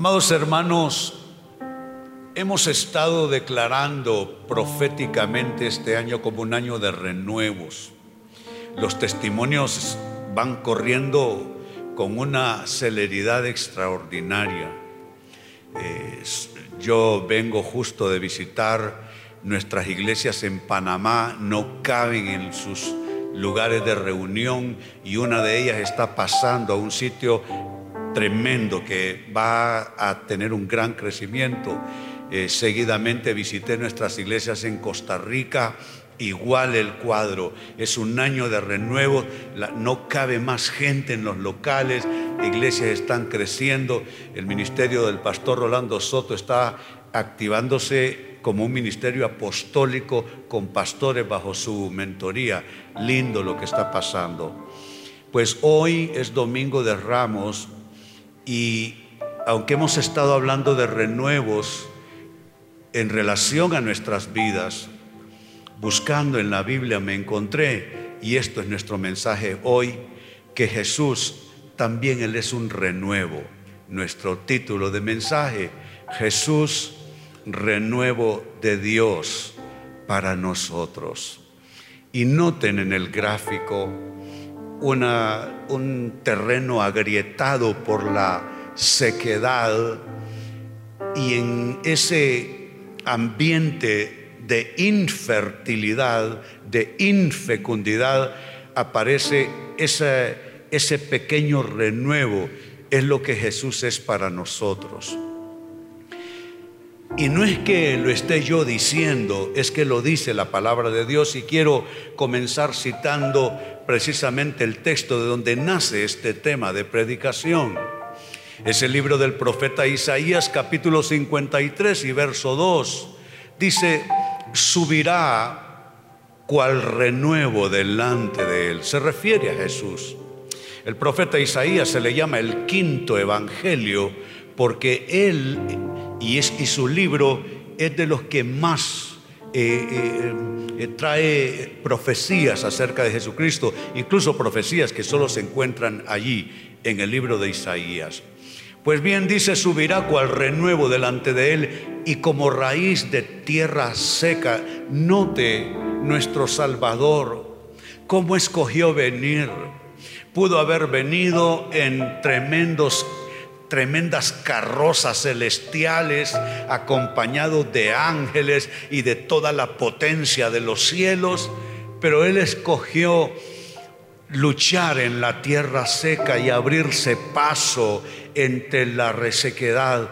Amados hermanos, hemos estado declarando proféticamente este año como un año de renuevos. Los testimonios van corriendo con una celeridad extraordinaria. Eh, yo vengo justo de visitar nuestras iglesias en Panamá, no caben en sus lugares de reunión y una de ellas está pasando a un sitio tremendo que va a tener un gran crecimiento. Eh, seguidamente visité nuestras iglesias en Costa Rica, igual el cuadro, es un año de renuevo, no cabe más gente en los locales, iglesias están creciendo, el ministerio del pastor Rolando Soto está activándose como un ministerio apostólico con pastores bajo su mentoría. Lindo lo que está pasando. Pues hoy es domingo de ramos y aunque hemos estado hablando de renuevos en relación a nuestras vidas, buscando en la Biblia me encontré, y esto es nuestro mensaje hoy, que Jesús también Él es un renuevo. Nuestro título de mensaje, Jesús, renuevo de Dios para nosotros. Y noten en el gráfico un terreno agrietado por la sequedad y en ese ambiente de infertilidad, de infecundidad, aparece ese pequeño renuevo. Es lo que Jesús es para nosotros. Y no es que lo esté yo diciendo, es que lo dice la palabra de Dios y quiero comenzar citando precisamente el texto de donde nace este tema de predicación. Es el libro del profeta Isaías capítulo 53 y verso 2. Dice, subirá cual renuevo delante de él. Se refiere a Jesús. El profeta Isaías se le llama el quinto evangelio porque él y, es, y su libro es de los que más eh, eh, eh, trae profecías acerca de Jesucristo, incluso profecías que solo se encuentran allí en el libro de Isaías. Pues bien dice, subirá cual renuevo delante de él y como raíz de tierra seca. Note nuestro Salvador, cómo escogió venir. Pudo haber venido en tremendos tremendas carrozas celestiales, acompañado de ángeles y de toda la potencia de los cielos, pero Él escogió luchar en la tierra seca y abrirse paso entre la resequedad,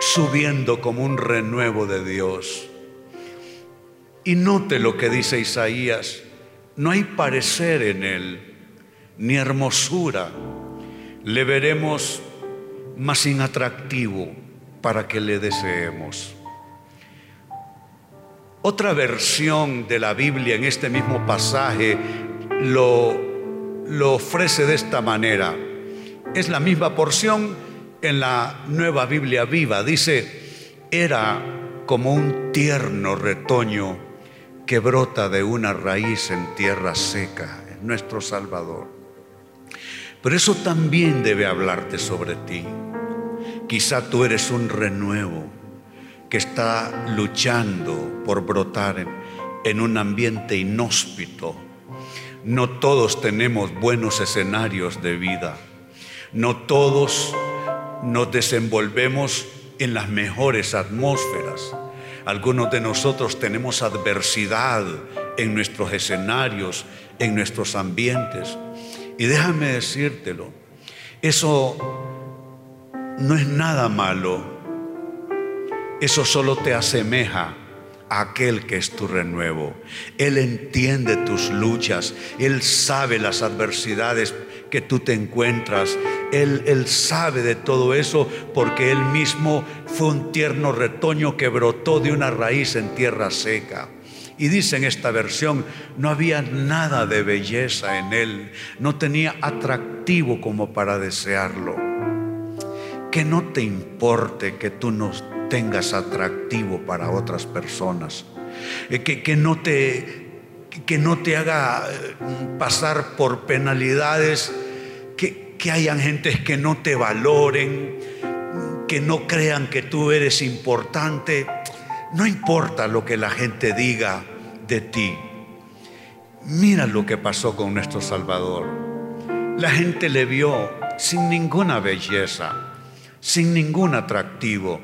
subiendo como un renuevo de Dios. Y note lo que dice Isaías, no hay parecer en él, ni hermosura. Le veremos más inatractivo para que le deseemos. Otra versión de la Biblia en este mismo pasaje lo lo ofrece de esta manera. Es la misma porción en la nueva Biblia viva. Dice, era como un tierno retoño que brota de una raíz en tierra seca, nuestro Salvador. Pero eso también debe hablarte sobre ti. Quizá tú eres un renuevo que está luchando por brotar en, en un ambiente inhóspito no todos tenemos buenos escenarios de vida. No todos nos desenvolvemos en las mejores atmósferas. Algunos de nosotros tenemos adversidad en nuestros escenarios, en nuestros ambientes. Y déjame decírtelo, eso no es nada malo. Eso solo te asemeja aquel que es tu renuevo. Él entiende tus luchas, Él sabe las adversidades que tú te encuentras. Él, él sabe de todo eso porque Él mismo fue un tierno retoño que brotó de una raíz en tierra seca. Y dice en esta versión, no había nada de belleza en Él, no tenía atractivo como para desearlo. Que no te importe que tú no tengas atractivo para otras personas, eh, que, no te, que no te haga eh, pasar por penalidades, que, que hayan gentes que no te valoren, que no crean que tú eres importante. No importa lo que la gente diga de ti. Mira lo que pasó con nuestro Salvador. La gente le vio sin ninguna belleza, sin ningún atractivo,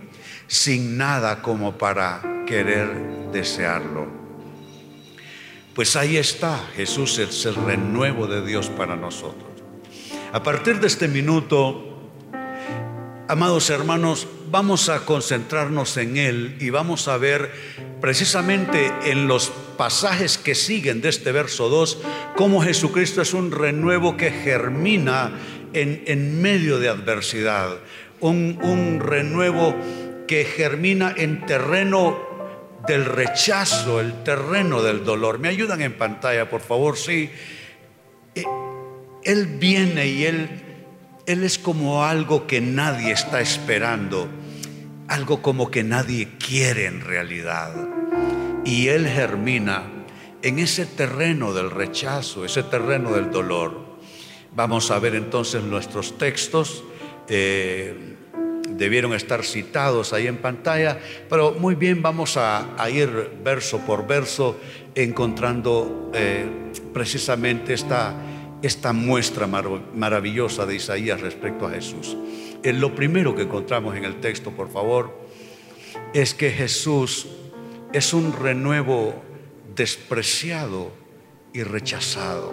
sin nada como para querer desearlo. Pues ahí está, Jesús es el renuevo de Dios para nosotros. A partir de este minuto, Amados hermanos, vamos a concentrarnos en Él y vamos a ver precisamente en los pasajes que siguen de este verso 2 cómo Jesucristo es un renuevo que germina en, en medio de adversidad, un, un renuevo que germina en terreno del rechazo, el terreno del dolor. ¿Me ayudan en pantalla, por favor? Sí. Eh, él viene y Él él es como algo que nadie está esperando, algo como que nadie quiere en realidad. Y Él germina en ese terreno del rechazo, ese terreno del dolor. Vamos a ver entonces nuestros textos. Eh, debieron estar citados ahí en pantalla, pero muy bien vamos a, ir verso por verso encontrando eh, precisamente esta esta muestra maravillosa de Isaías respecto a Jesús. lo primero que encontramos en el texto, por favor, es que Jesús es un renuevo despreciado y rechazado.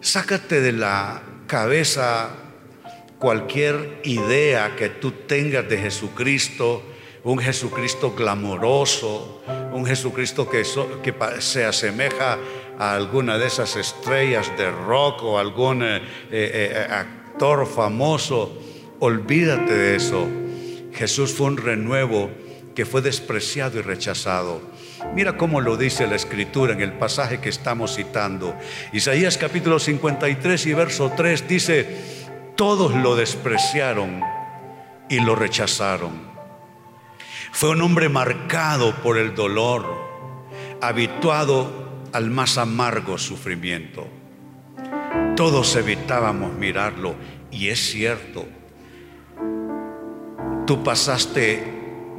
Sácate de la cabeza cualquier idea que tú tengas de Jesucristo, un Jesucristo glamoroso, un Jesucristo que, que se asemeja a alguna de esas estrellas de rock o algún eh, eh, eh, actor famoso. Olvídate de eso. Jesús fue un renuevo que fue despreciado y rechazado. Mira cómo lo dice la escritura en el pasaje que estamos citando. Isaías capítulo 53 y verso 3 dice, todos lo despreciaron y lo rechazaron. Fue un hombre marcado por el dolor, habituado al más amargo sufrimiento. Todos evitábamos mirarlo y es cierto. Tú pasaste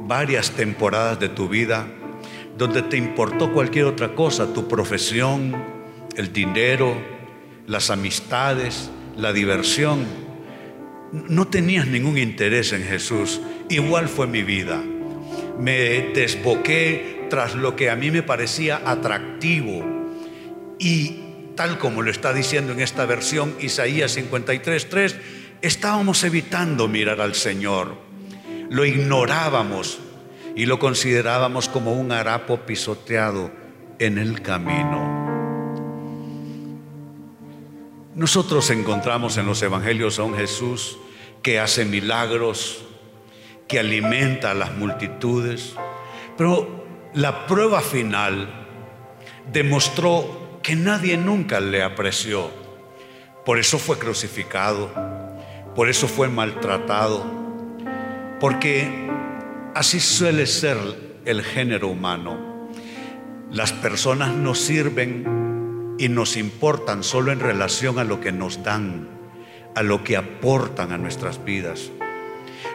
varias temporadas de tu vida donde te importó cualquier otra cosa, tu profesión, el dinero, las amistades, la diversión. No tenías ningún interés en Jesús. Igual fue mi vida. Me desboqué tras lo que a mí me parecía atractivo. Y tal como lo está diciendo en esta versión Isaías 53.3, estábamos evitando mirar al Señor. Lo ignorábamos y lo considerábamos como un harapo pisoteado en el camino. Nosotros encontramos en los evangelios a un Jesús que hace milagros, que alimenta a las multitudes, pero la prueba final demostró que nadie nunca le apreció. Por eso fue crucificado, por eso fue maltratado, porque así suele ser el género humano. Las personas nos sirven y nos importan solo en relación a lo que nos dan, a lo que aportan a nuestras vidas.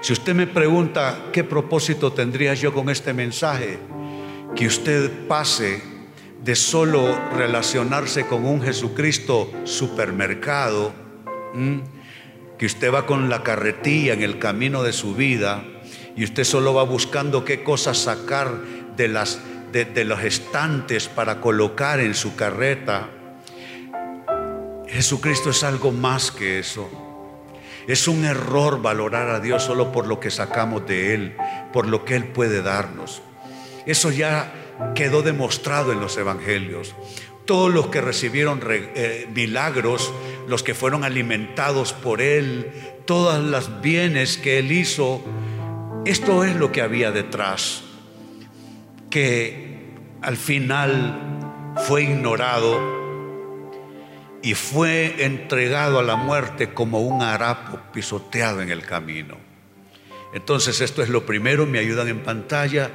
Si usted me pregunta qué propósito tendría yo con este mensaje, que usted pase de solo relacionarse con un Jesucristo supermercado, que usted va con la carretilla en el camino de su vida y usted solo va buscando qué cosas sacar de, las, de los estantes para colocar en su carreta. Jesucristo es algo más que eso. Es un error valorar a Dios solo por lo que sacamos de Él, por lo que Él puede darnos. Eso ya quedó demostrado en los evangelios. Todos los que recibieron eh, milagros, los que fueron alimentados por Él, todos los bienes que Él hizo, esto es lo que había detrás, que al final fue ignorado y fue entregado a la muerte como un harapo pisoteado en el camino. Entonces esto es lo primero, me ayudan en pantalla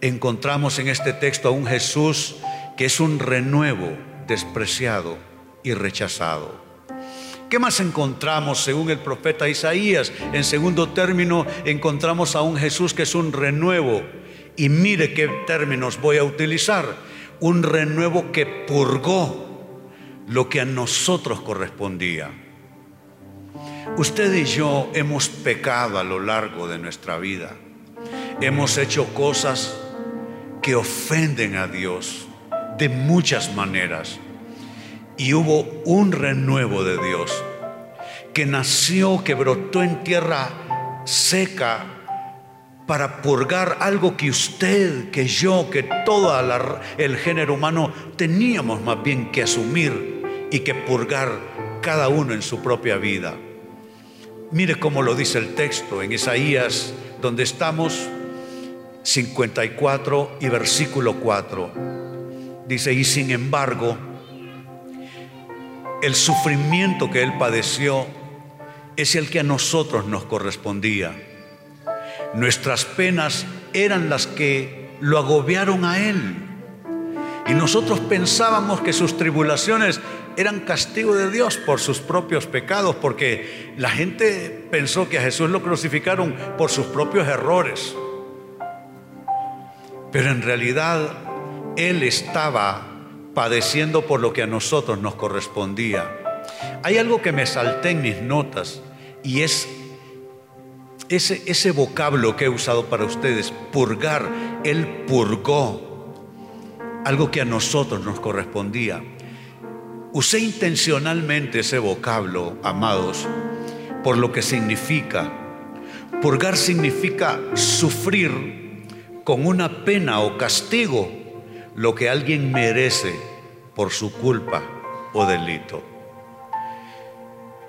encontramos en este texto a un Jesús que es un renuevo despreciado y rechazado. ¿Qué más encontramos según el profeta Isaías? En segundo término, encontramos a un Jesús que es un renuevo. Y mire qué términos voy a utilizar. Un renuevo que purgó lo que a nosotros correspondía. Usted y yo hemos pecado a lo largo de nuestra vida. Hemos hecho cosas que ofenden a Dios de muchas maneras. Y hubo un renuevo de Dios que nació, que brotó en tierra seca para purgar algo que usted, que yo, que todo el género humano teníamos más bien que asumir y que purgar cada uno en su propia vida. Mire cómo lo dice el texto en Isaías, donde estamos, 54 y versículo 4. Dice, y sin embargo, el sufrimiento que él padeció es el que a nosotros nos correspondía. Nuestras penas eran las que lo agobiaron a él. Y nosotros pensábamos que sus tribulaciones eran castigo de Dios por sus propios pecados, porque la gente pensó que a Jesús lo crucificaron por sus propios errores. Pero en realidad Él estaba padeciendo por lo que a nosotros nos correspondía. Hay algo que me salté en mis notas y es ese, ese vocablo que he usado para ustedes, purgar. Él purgó algo que a nosotros nos correspondía. Usé intencionalmente ese vocablo, amados, por lo que significa. Purgar significa sufrir con una pena o castigo lo que alguien merece por su culpa o delito.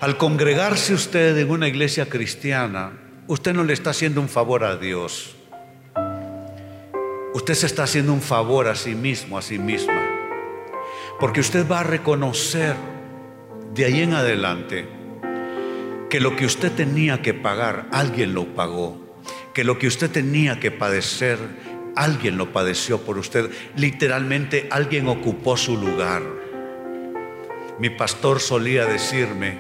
Al congregarse usted en una iglesia cristiana, usted no le está haciendo un favor a Dios. Usted se está haciendo un favor a sí mismo, a sí misma. Porque usted va a reconocer de ahí en adelante que lo que usted tenía que pagar, alguien lo pagó. Que lo que usted tenía que padecer, alguien lo padeció por usted. Literalmente alguien ocupó su lugar. Mi pastor solía decirme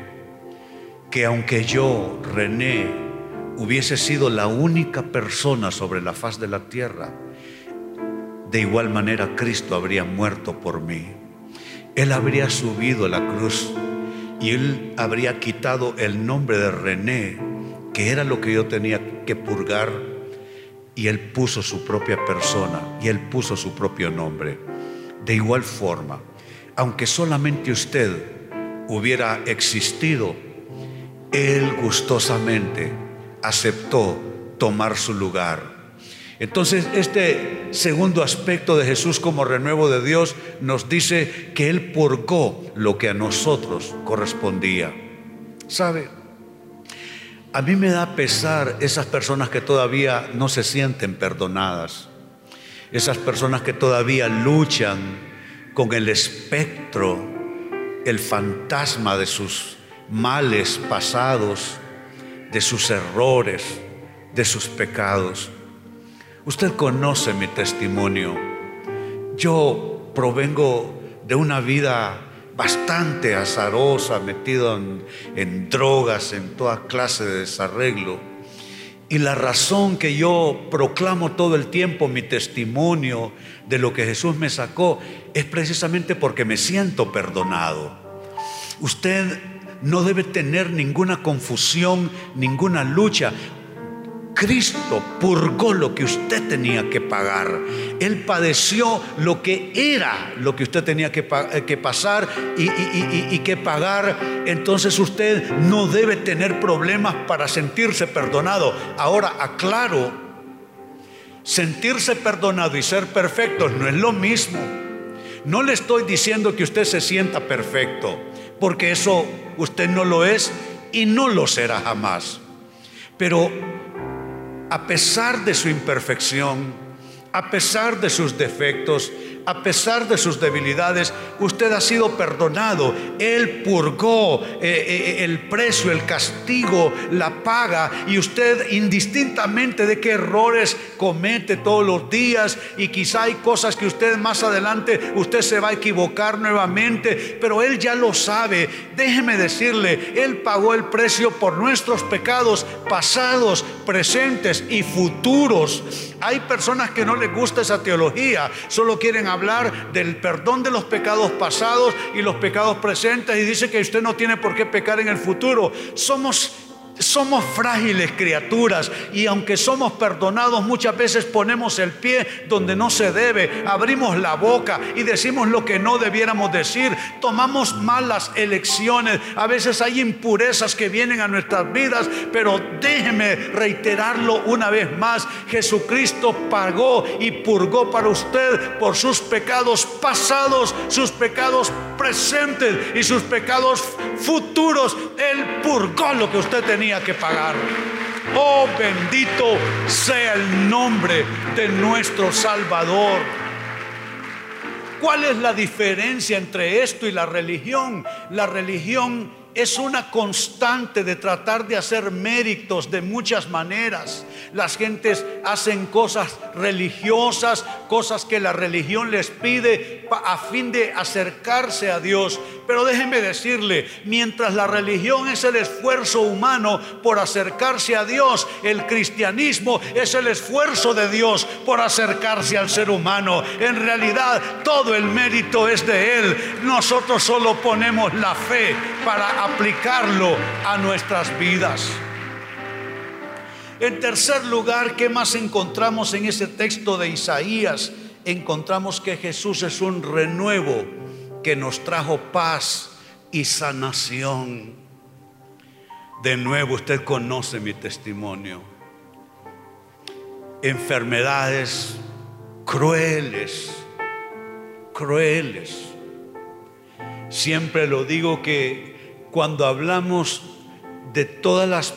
que aunque yo, René, hubiese sido la única persona sobre la faz de la tierra, de igual manera Cristo habría muerto por mí. Él habría subido a la cruz y Él habría quitado el nombre de René, que era lo que yo tenía que purgar, y Él puso su propia persona y Él puso su propio nombre. De igual forma, aunque solamente usted hubiera existido, Él gustosamente aceptó tomar su lugar entonces, este segundo aspecto de Jesús como renuevo de Dios nos dice que Él purgó lo que a nosotros correspondía. ¿Sabe? A mí me da pesar esas personas que todavía no se sienten perdonadas, esas personas que todavía luchan con el espectro, el fantasma de sus males pasados, de sus errores, de sus pecados. Usted conoce mi testimonio. Yo provengo de una vida bastante azarosa, metido en, drogas, en toda clase de desarreglo. Y la razón que yo proclamo todo el tiempo mi testimonio de lo que Jesús me sacó es precisamente porque me siento perdonado. Usted no debe tener ninguna confusión, ninguna lucha. Cristo purgó lo que usted tenía que pagar. Él padeció lo que era lo que usted tenía que, eh, pasar y, y que pagar. Entonces usted no debe tener problemas para sentirse perdonado. Ahora aclaro, sentirse perdonado y ser perfecto no es lo mismo. No le estoy diciendo que usted se sienta perfecto, porque eso usted no lo es y no lo será jamás. Pero a pesar de su imperfección, a pesar de sus defectos, a pesar de sus debilidades, usted ha sido perdonado. Él purgó eh, eh, el precio, el castigo, la paga, y usted indistintamente de qué errores comete todos los días, y quizá hay cosas que usted más adelante, usted se va a equivocar nuevamente, pero Él ya lo sabe. Déjeme decirle, Él pagó el precio por nuestros pecados pasados, presentes y futuros. Hay personas que no les gusta esa teología, solo quieren hablar del perdón de los pecados pasados y los pecados presentes y dice que usted no tiene por qué pecar en el futuro. Somos somos frágiles criaturas y aunque somos perdonados muchas veces ponemos el pie donde no se debe, abrimos la boca y decimos lo que no debiéramos decir, tomamos malas elecciones, a veces hay impurezas que vienen a nuestras vidas, pero déjeme reiterarlo una vez más, Jesucristo pagó y purgó para usted por sus pecados pasados, sus pecados presentes y sus pecados futuros, Él purgó lo que usted tenía que pagar. Oh, bendito sea el nombre de nuestro Salvador. ¿Cuál es la diferencia entre esto y la religión? La religión es una constante de tratar de hacer méritos de muchas maneras. Las gentes hacen cosas religiosas, cosas que la religión les pide a fin de acercarse a Dios. Pero déjenme decirle, mientras la religión es el esfuerzo humano por acercarse a Dios, el cristianismo es el esfuerzo de Dios por acercarse al ser humano. En realidad todo el mérito es de Él. Nosotros solo ponemos la fe para aplicarlo a nuestras vidas. En tercer lugar, ¿qué más encontramos en ese texto de Isaías? Encontramos que Jesús es un renuevo que nos trajo paz y sanación. De nuevo, usted conoce mi testimonio. Enfermedades crueles, crueles. Siempre lo digo que cuando hablamos de todas las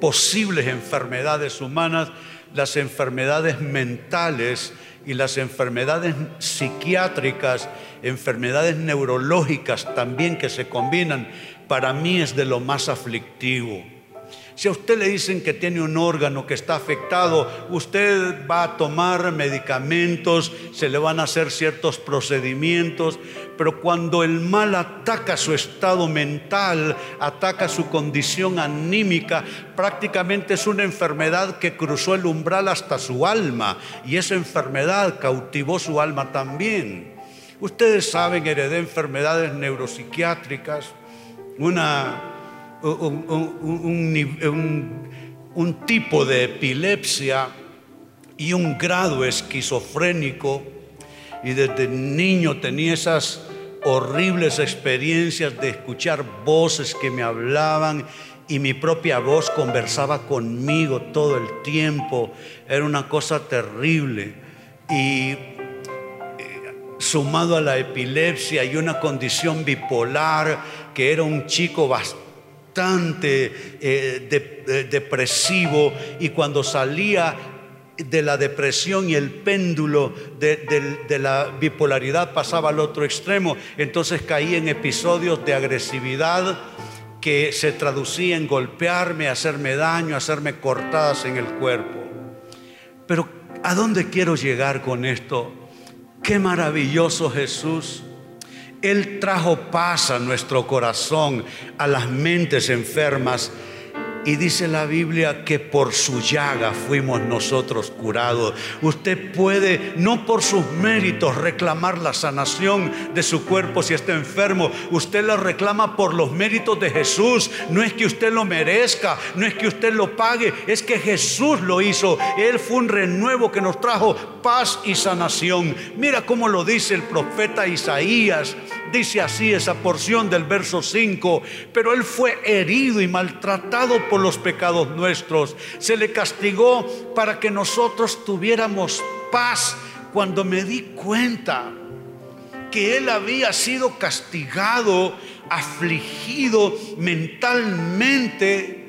posibles enfermedades humanas, las enfermedades mentales y las enfermedades psiquiátricas, enfermedades neurológicas también que se combinan, para mí es de lo más aflictivo. Si a usted le dicen que tiene un órgano que está afectado, usted va a tomar medicamentos, se le van a hacer ciertos procedimientos, pero cuando el mal ataca su estado mental, ataca su condición anímica, prácticamente es una enfermedad que cruzó el umbral hasta su alma y esa enfermedad cautivó su alma también. Ustedes saben, heredé enfermedades neuropsiquiátricas, una un, tipo de epilepsia y un grado esquizofrénico y desde niño tenía esas horribles experiencias de escuchar voces que me hablaban y mi propia voz conversaba conmigo todo el tiempo. Era una cosa terrible. Y sumado a la epilepsia y una condición bipolar, que era un chico bastante eh, eh, depresivo y cuando salía de la depresión y el péndulo de, la bipolaridad pasaba al otro extremo, entonces caí en episodios de agresividad que se traducía en golpearme, hacerme daño, hacerme cortadas en el cuerpo. Pero ¿a dónde quiero llegar con esto? Qué maravilloso Jesús él trajo paz a nuestro corazón, a las mentes enfermas. Y dice la Biblia que por su llaga fuimos nosotros curados. Usted puede, no por sus méritos, reclamar la sanación de su cuerpo si está enfermo. Usted la reclama por los méritos de Jesús. No es que usted lo merezca, no es que usted lo pague, es que Jesús lo hizo. Él fue un renuevo que nos trajo paz y sanación. Mira cómo lo dice el profeta Isaías dice así esa porción del verso 5, pero Él fue herido y maltratado por los pecados nuestros. Se le castigó para que nosotros tuviéramos paz cuando me di cuenta que Él había sido castigado, afligido mentalmente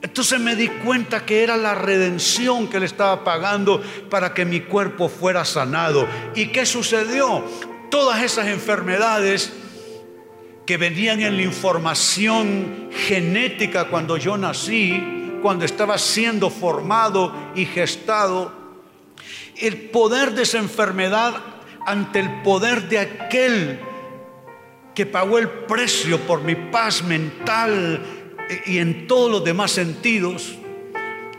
Entonces me di cuenta que era la redención que le estaba pagando para que mi cuerpo fuera sanado. ¿Y qué sucedió? Todas esas enfermedades que venían en la información genética cuando yo nací, cuando estaba siendo formado y gestado, el poder de esa enfermedad ante el poder de aquel que pagó el precio por mi paz mental y en todos los demás sentidos,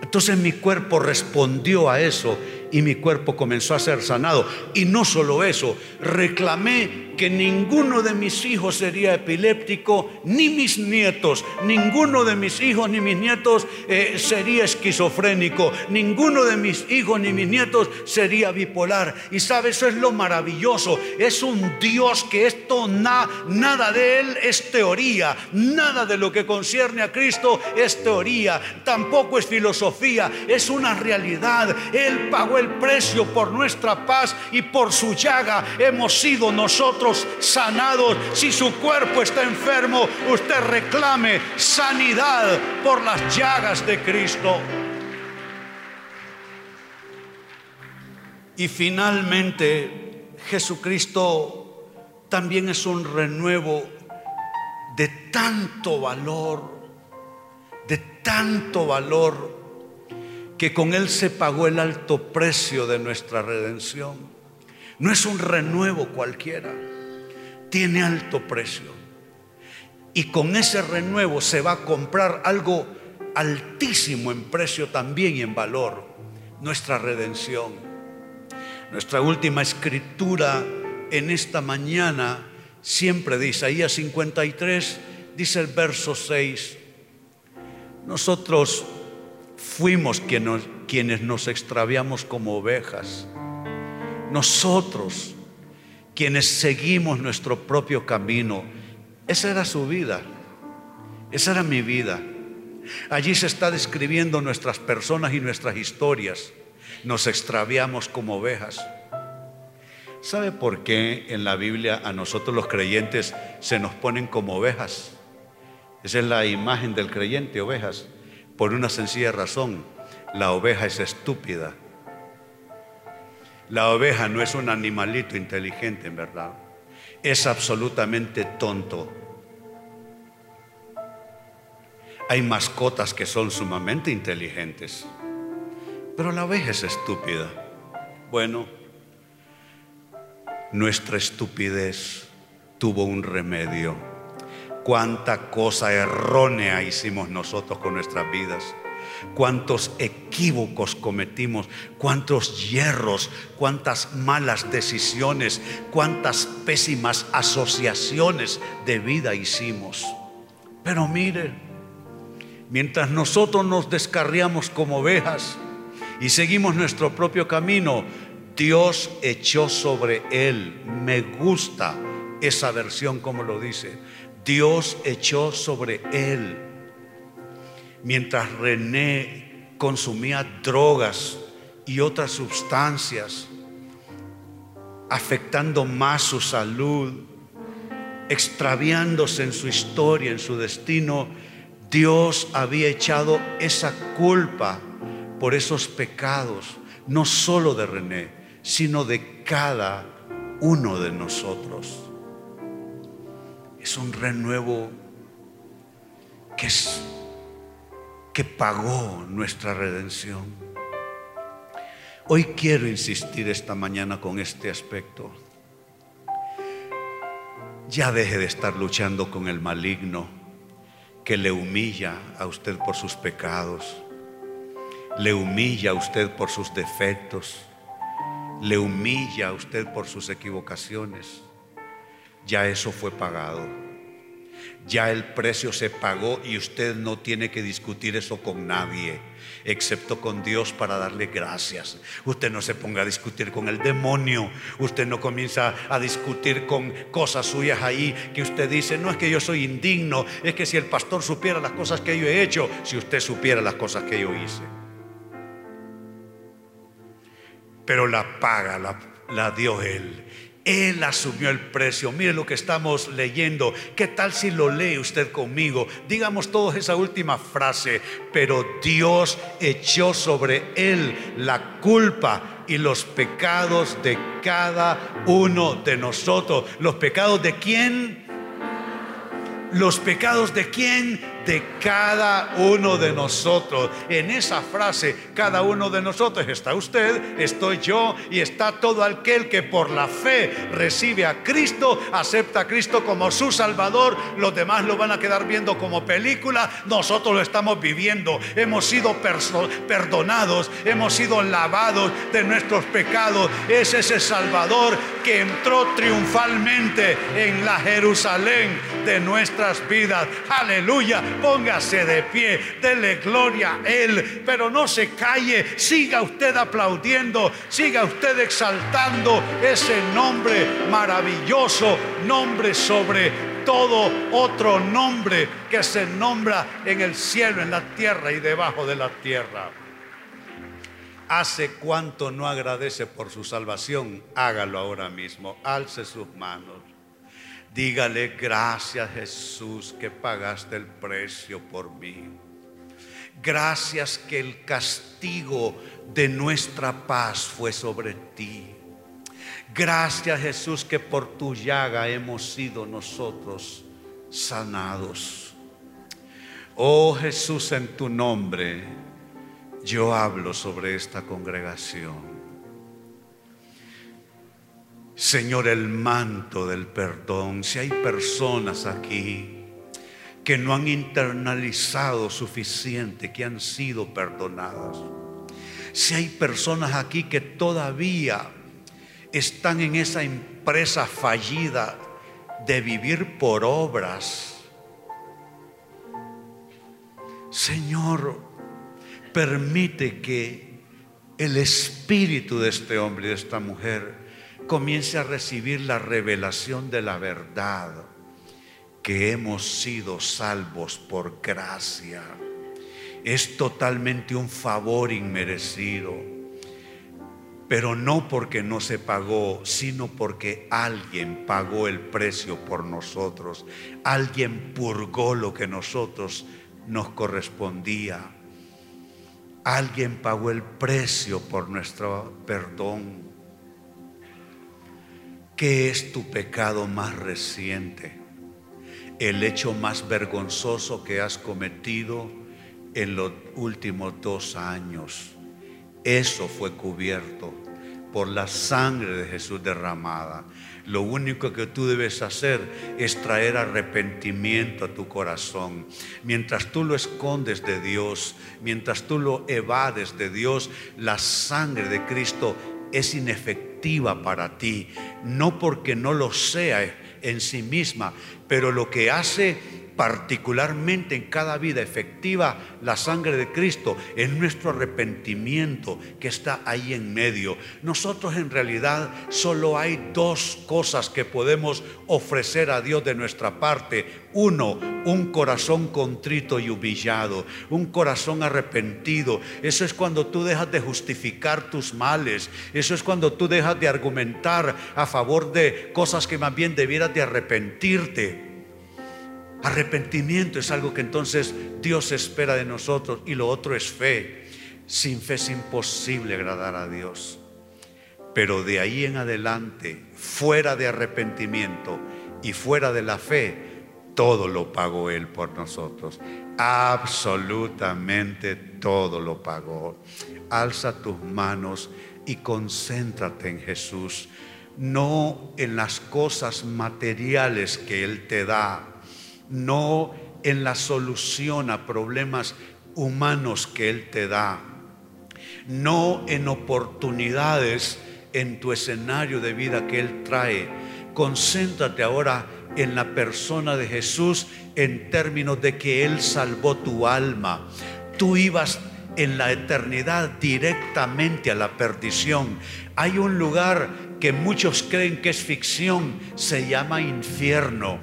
entonces mi cuerpo respondió a eso y mi cuerpo comenzó a ser sanado. Y no solo eso, reclamé que ninguno de mis hijos sería epiléptico, ni mis nietos, ninguno de mis hijos ni mis nietos eh, sería esquizofrénico, ninguno de mis hijos ni mis nietos sería bipolar. Y sabe, eso es lo maravilloso, es un Dios que esto nada de él es teoría, nada de lo que concierne a Cristo es teoría, tampoco es filosofía, es una realidad. Él pagó el precio por nuestra paz y por su llaga hemos sido nosotros sanados. Si su cuerpo está enfermo, usted reclame sanidad por las llagas de Cristo. Y finalmente, Jesucristo también es un renuevo de tanto valor, de tanto valor que con Él se pagó el alto precio de nuestra redención. No es un renuevo cualquiera, tiene alto precio. Y con ese renuevo se va a comprar algo altísimo en precio también y en valor, nuestra redención. Nuestra última escritura en esta mañana siempre de Isaías 53, dice el verso 6, nosotros fuimos quienes nos extraviamos como ovejas. Nosotros, quienes seguimos nuestro propio camino. Esa era su vida. Esa era mi vida. Allí se está describiendo nuestras personas y nuestras historias. Nos extraviamos como ovejas. ¿Sabe por qué en la Biblia a nosotros los creyentes se nos ponen como ovejas? Esa es la imagen del creyente, ovejas. Por una sencilla razón, la oveja es estúpida. La oveja no es un animalito inteligente, en verdad. Es absolutamente tonto. Hay mascotas que son sumamente inteligentes, pero la oveja es estúpida. Bueno, nuestra estupidez tuvo un remedio cuánta cosa errónea hicimos nosotros con nuestras vidas, cuántos equívocos cometimos, cuántos hierros, cuántas malas decisiones, cuántas pésimas asociaciones de vida hicimos. Pero mire, mientras nosotros nos descarriamos como ovejas y seguimos nuestro propio camino, Dios echó sobre él. Me gusta esa versión como lo dice Dios echó sobre él. Mientras René consumía drogas y otras sustancias, afectando más su salud, extraviándose en su historia, en su destino, Dios había echado esa culpa por esos pecados, no solo de René, sino de cada uno de nosotros. Es un renuevo que, es, que pagó nuestra redención. Hoy quiero insistir esta mañana con este aspecto. Ya deje de estar luchando con el maligno que le humilla a usted por sus pecados, le humilla a usted por sus defectos, le humilla a usted por sus equivocaciones ya eso fue pagado. Ya el precio se pagó y usted no tiene que discutir eso con nadie, excepto con Dios para darle gracias. Usted no se ponga a discutir con el demonio, usted no comienza a discutir con cosas suyas ahí que usted dice, no es que yo soy indigno, es que si el pastor supiera las cosas que yo he hecho, si usted supiera las cosas que yo hice. Pero la paga la, la dio él Él asumió el precio. Mire lo que estamos leyendo. ¿Qué tal si lo lee usted conmigo? Digamos todos esa última frase. Pero Dios echó sobre Él la culpa y los pecados de cada uno de nosotros. ¿Los pecados de quién? ¿Los pecados de quién? De cada uno de nosotros. En esa frase, cada uno de nosotros, está usted, estoy yo y está todo aquel que por la fe recibe a Cristo, acepta a Cristo como su Salvador. Los demás lo van a quedar viendo como película. Nosotros lo estamos viviendo. Hemos sido perdonados, hemos sido lavados de nuestros pecados. Es ese Salvador que entró triunfalmente en la Jerusalén de nuestras vidas. Aleluya póngase de pie, dele gloria a Él, pero no se calle, siga usted aplaudiendo, siga usted exaltando ese nombre maravilloso, nombre sobre todo otro nombre que se nombra en el cielo, en la tierra y debajo de la tierra. Hace cuanto no agradece por su salvación, hágalo ahora mismo, alce sus manos. Dígale gracias Jesús que pagaste el precio por mí. Gracias que el castigo de nuestra paz fue sobre ti. Gracias Jesús que por tu llaga hemos sido nosotros sanados. Oh Jesús, en tu nombre yo hablo sobre esta congregación. Señor, el manto del perdón. Si hay personas aquí que no han internalizado suficiente, que han sido perdonadas. Si hay personas aquí que todavía están en esa empresa fallida de vivir por obras. Señor, permite que el espíritu de este hombre y de esta mujer comience a recibir la revelación de la verdad, que hemos sido salvos por gracia. Es totalmente un favor inmerecido, pero no porque no se pagó, sino porque alguien pagó el precio por nosotros, alguien purgó lo que nosotros nos correspondía. Alguien pagó el precio por nuestro perdón. ¿Qué es tu pecado más reciente? El hecho más vergonzoso que has cometido en los últimos dos años. Eso fue cubierto por la sangre de Jesús derramada. Lo único que tú debes hacer es traer arrepentimiento a tu corazón. Mientras tú lo escondes de Dios, mientras tú lo evades de Dios, la sangre de Cristo es inefectiva para ti, no porque no lo sea en sí misma, pero lo que hace particularmente en cada vida efectiva la sangre de Cristo, es nuestro arrepentimiento que está ahí en medio. Nosotros en realidad solo hay dos cosas que podemos ofrecer a Dios de nuestra parte. Uno, un corazón contrito y humillado, un corazón arrepentido. Eso es cuando tú dejas de justificar tus males. Eso es cuando tú dejas de argumentar a favor de cosas que más bien debieras de arrepentirte. Arrepentimiento es algo que entonces Dios espera de nosotros y lo otro es fe. Sin fe es imposible agradar a Dios. Pero de ahí en adelante, fuera de arrepentimiento y fuera de la fe, todo lo pagó Él por nosotros. Absolutamente todo lo pagó. Alza tus manos y concéntrate en Jesús, no en las cosas materiales que Él te da no en la solución a problemas humanos que Él te da, no en oportunidades en tu escenario de vida que Él trae. Concéntrate ahora en la persona de Jesús en términos de que Él salvó tu alma. Tú ibas en la eternidad directamente a la perdición. Hay un lugar que muchos creen que es ficción, se llama infierno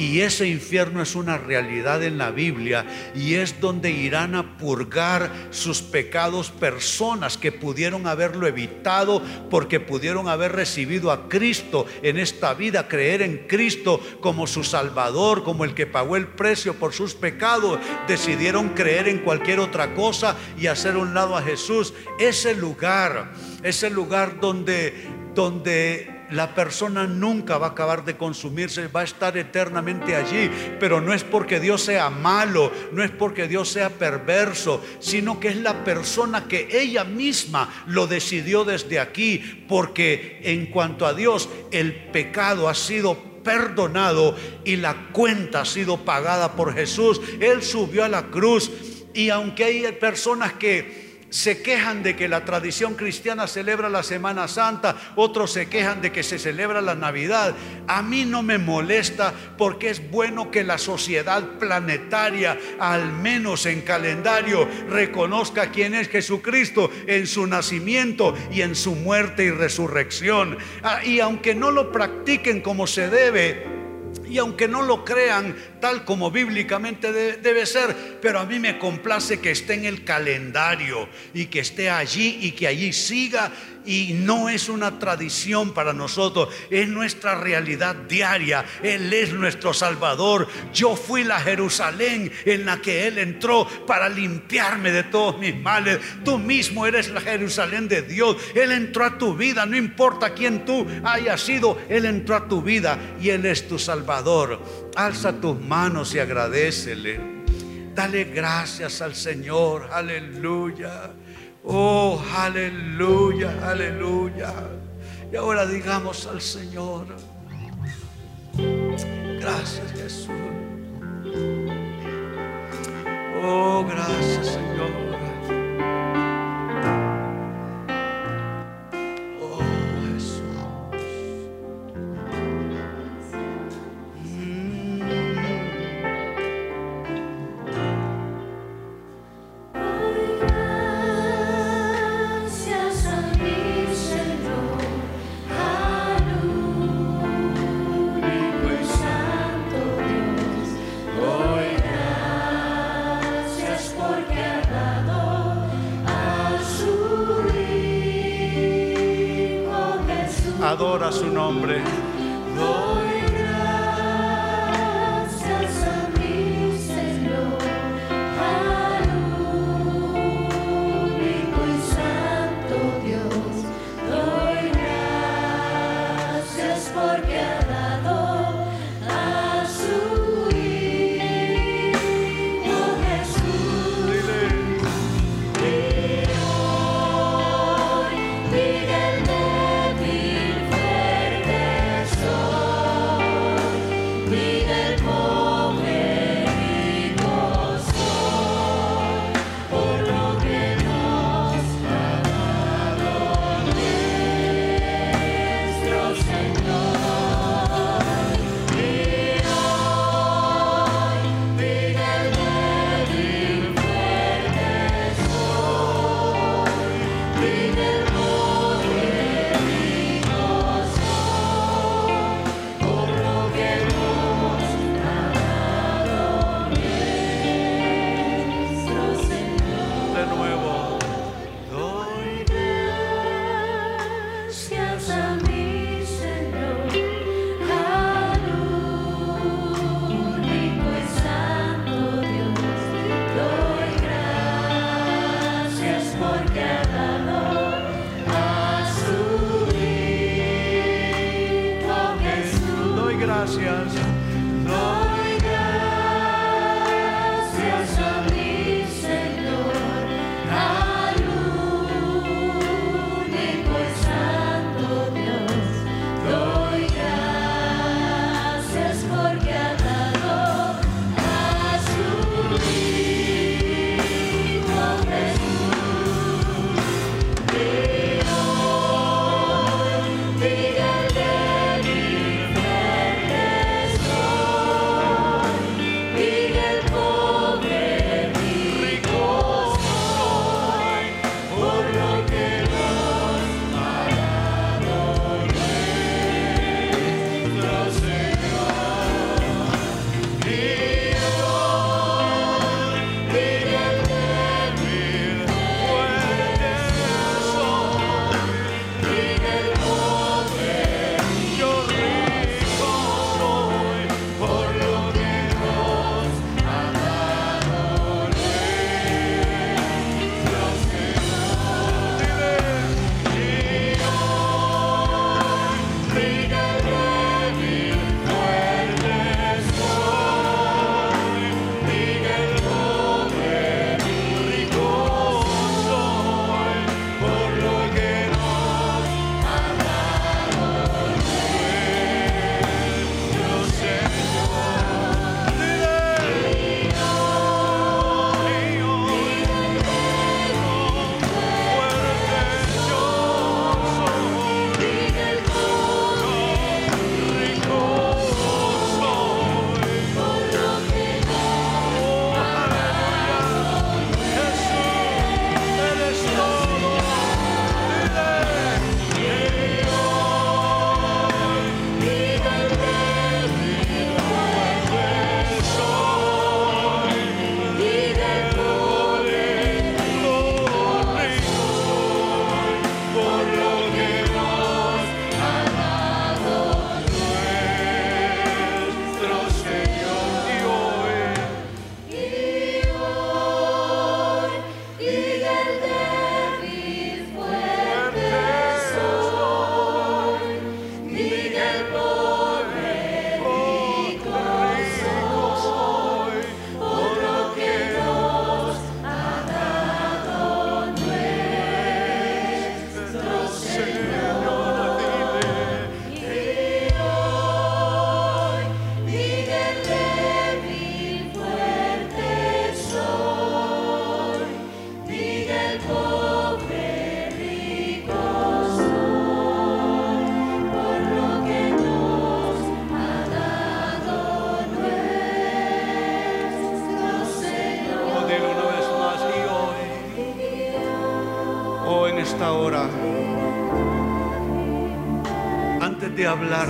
Y ese infierno es una realidad en la Biblia y es donde irán a purgar sus pecados personas que pudieron haberlo evitado porque pudieron haber recibido a Cristo en esta vida, creer en Cristo como su Salvador, como el que pagó el precio por sus pecados. Decidieron creer en cualquier otra cosa y hacer un lado a Jesús. Ese lugar, ese lugar donde, donde la persona nunca va a acabar de consumirse, va a estar eternamente allí. Pero no es porque Dios sea malo, no es porque Dios sea perverso, sino que es la persona que ella misma lo decidió desde aquí. Porque en cuanto a Dios, el pecado ha sido perdonado y la cuenta ha sido pagada por Jesús. Él subió a la cruz y aunque hay personas que se quejan de que la tradición cristiana celebra la Semana Santa, otros se quejan de que se celebra la Navidad. A mí no me molesta porque es bueno que la sociedad planetaria, al menos en calendario, reconozca quién es Jesucristo en su nacimiento y en su muerte y resurrección. Ah, y aunque no lo practiquen como se debe, y aunque no lo crean tal como bíblicamente debe ser, pero a mí me complace que esté en el calendario y que esté allí y que allí siga y no es una tradición para nosotros, es nuestra realidad diaria. Él es nuestro Salvador. Yo fui la Jerusalén en la que Él entró para limpiarme de todos mis males. Tú mismo eres la Jerusalén de Dios. Él entró a tu vida, no importa quién tú hayas sido, Él entró a tu vida y Él es tu Salvador. Alza tus manos y agradecele. Dale gracias al Señor. Aleluya. Oh, aleluya, aleluya. Y ahora digamos al Señor, gracias Jesús. Oh, gracias Señor. Adora su nombre.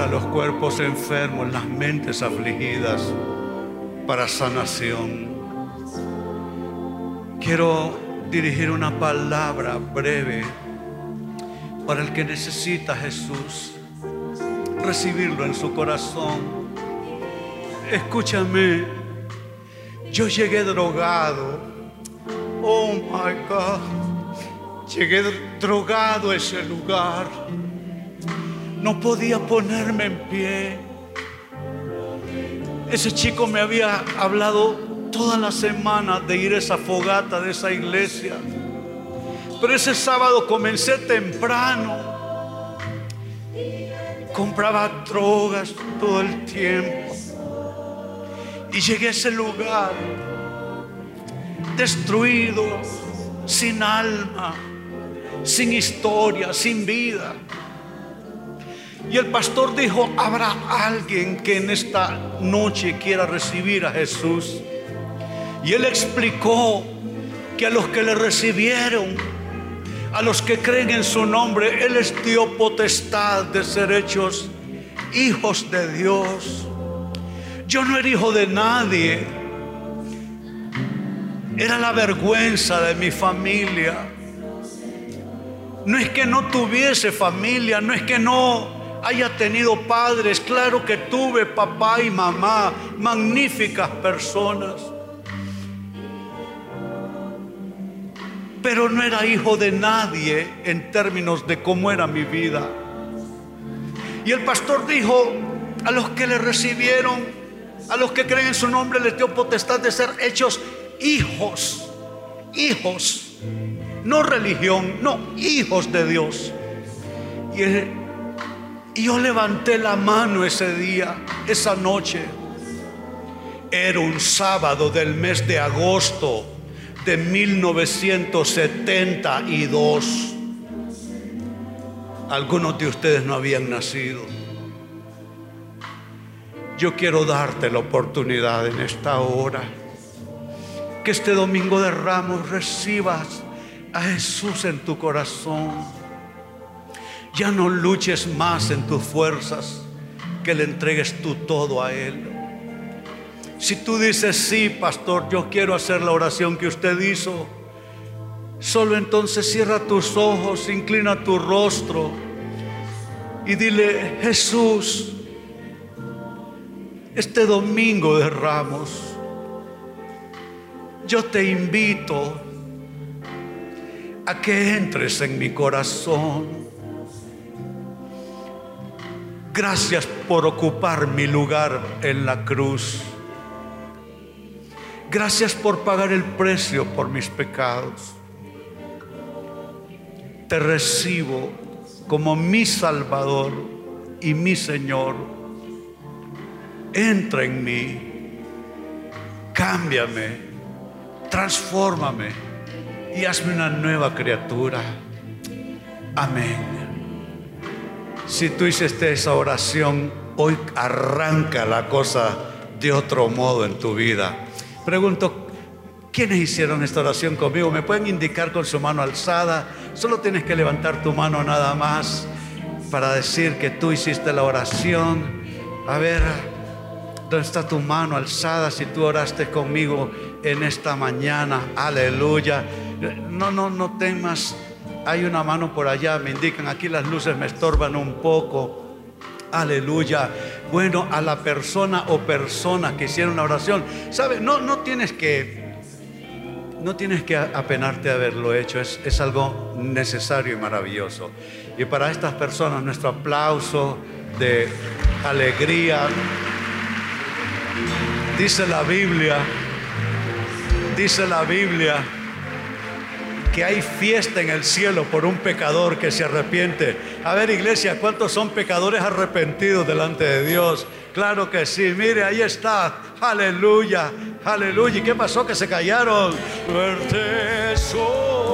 A los cuerpos enfermos, las mentes afligidas para sanación, quiero dirigir una palabra breve para el que necesita Jesús, recibirlo en su corazón. Escúchame, yo llegué drogado. Oh my God, llegué drogado a ese lugar. No podía ponerme en pie. Ese chico me había hablado toda la semana de ir a esa fogata de esa iglesia. Pero ese sábado comencé temprano. Compraba drogas todo el tiempo. Y llegué a ese lugar destruido, sin alma, sin historia, sin vida. Y el pastor dijo, habrá alguien que en esta noche quiera recibir a Jesús. Y él explicó que a los que le recibieron, a los que creen en su nombre, Él les dio potestad de ser hechos hijos de Dios. Yo no era hijo de nadie. Era la vergüenza de mi familia. No es que no tuviese familia, no es que no haya tenido padres. Claro que tuve papá y mamá, magníficas personas. pero no era hijo de nadie en términos de cómo era mi vida. Y el pastor dijo, a los que le recibieron, a los que creen en su nombre, les dio potestad de ser hechos hijos, hijos, no religión, no, hijos de Dios. Y, y yo levanté la mano ese día, esa noche. Era un sábado del mes de agosto de 1972. Algunos de ustedes no habían nacido. Yo quiero darte la oportunidad en esta hora que este domingo de ramos recibas a Jesús en tu corazón. Ya no luches más en tus fuerzas, que le entregues tú todo a Él. Si tú dices, sí, pastor, yo quiero hacer la oración que usted hizo, solo entonces cierra tus ojos, inclina tu rostro y dile, Jesús, este domingo de ramos, yo te invito a que entres en mi corazón. Gracias por ocupar mi lugar en la cruz. Gracias por pagar el precio por mis pecados. Te recibo como mi Salvador y mi Señor. Entra en mí, cámbiame, transfórmame y hazme una nueva criatura. Amén. Si tú hiciste esa oración, hoy arranca la cosa de otro modo en tu vida. Pregunto, ¿quiénes hicieron esta oración conmigo? ¿Me pueden indicar con su mano alzada? Solo tienes que levantar tu mano nada más para decir que tú hiciste la oración. A ver, ¿dónde está tu mano alzada si tú oraste conmigo en esta mañana? Aleluya. No, no, no temas. Hay una mano por allá, me indican, aquí las luces me estorban un poco. Aleluya. Bueno, a la persona o persona que hicieron una oración, ¿sabe? No, no tienes que no tienes que apenarte de haberlo hecho, es, es, algo necesario y maravilloso. Y para estas personas nuestro aplauso de alegría. Dice la Biblia, dice la Biblia que hay fiesta en el cielo por un pecador que se arrepiente. A ver, iglesia, ¿cuántos son pecadores arrepentidos delante de Dios? Claro que sí, mire, ahí está. Aleluya, aleluya. ¿Y qué pasó? Que se callaron. Fuerte Di,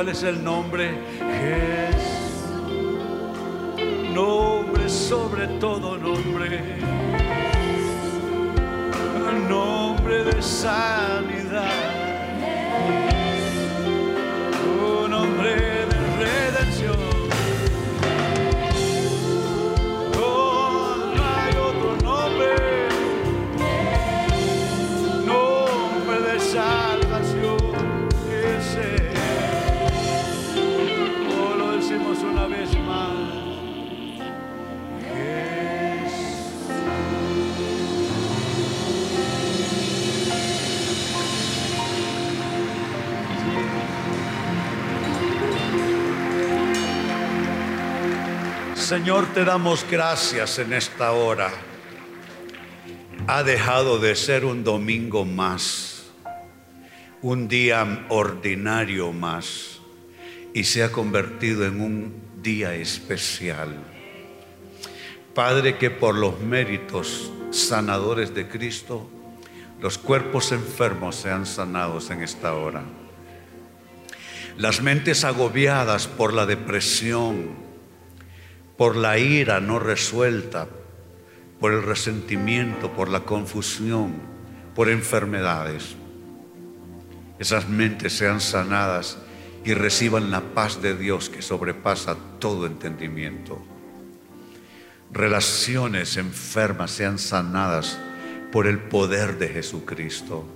¿cuál es el nombre? Señor, te damos gracias en esta hora. Ha dejado de ser un domingo más, un día ordinario más, y se ha convertido en un día especial. Padre, que por los méritos sanadores de Cristo, los cuerpos enfermos sean sanados en esta hora. Las mentes agobiadas por la depresión, por la ira no resuelta, por el resentimiento, por la confusión, por enfermedades. Esas mentes sean sanadas y reciban la paz de Dios que sobrepasa todo entendimiento. Relaciones enfermas sean sanadas por el poder de Jesucristo.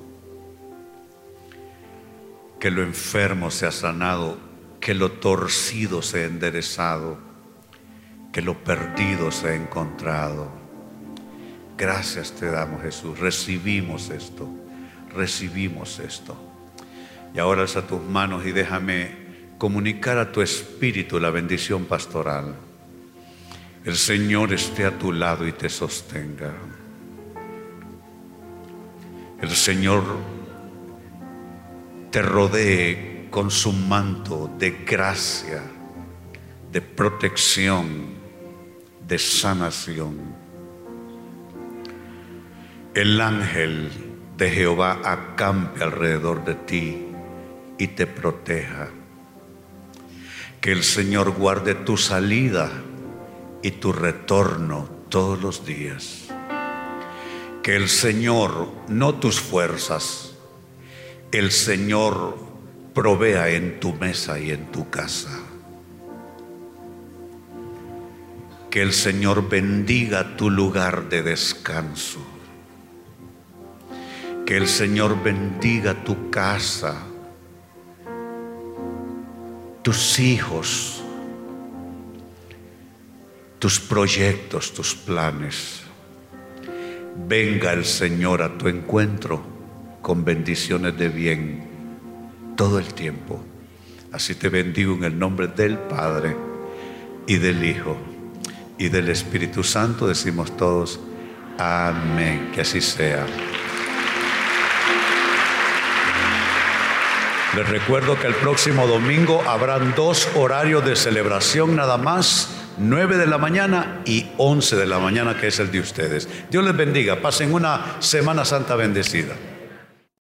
Que lo enfermo sea sanado, que lo torcido sea enderezado que lo perdido se ha encontrado. Gracias te damos Jesús, recibimos esto, recibimos esto. Y ahora alza tus manos y déjame comunicar a tu espíritu la bendición pastoral. El Señor esté a tu lado y te sostenga. El Señor te rodee con su manto de gracia, de protección, de sanación. El ángel de Jehová acampe alrededor de ti y te proteja. Que el Señor guarde tu salida y tu retorno todos los días. Que el Señor, no tus fuerzas, el Señor provea en tu mesa y en tu casa. Que el Señor bendiga tu lugar de descanso. Que el Señor bendiga tu casa, tus hijos, tus proyectos, tus planes. Venga el Señor a tu encuentro con bendiciones de bien todo el tiempo. Así te bendigo en el nombre del Padre y del Hijo y del Espíritu Santo, decimos todos, amén, que así sea. Les recuerdo que el próximo domingo habrán dos horarios de celebración nada más, 9 de la mañana y 11 de la mañana, que es el de ustedes. Dios les bendiga, pasen una Semana Santa bendecida.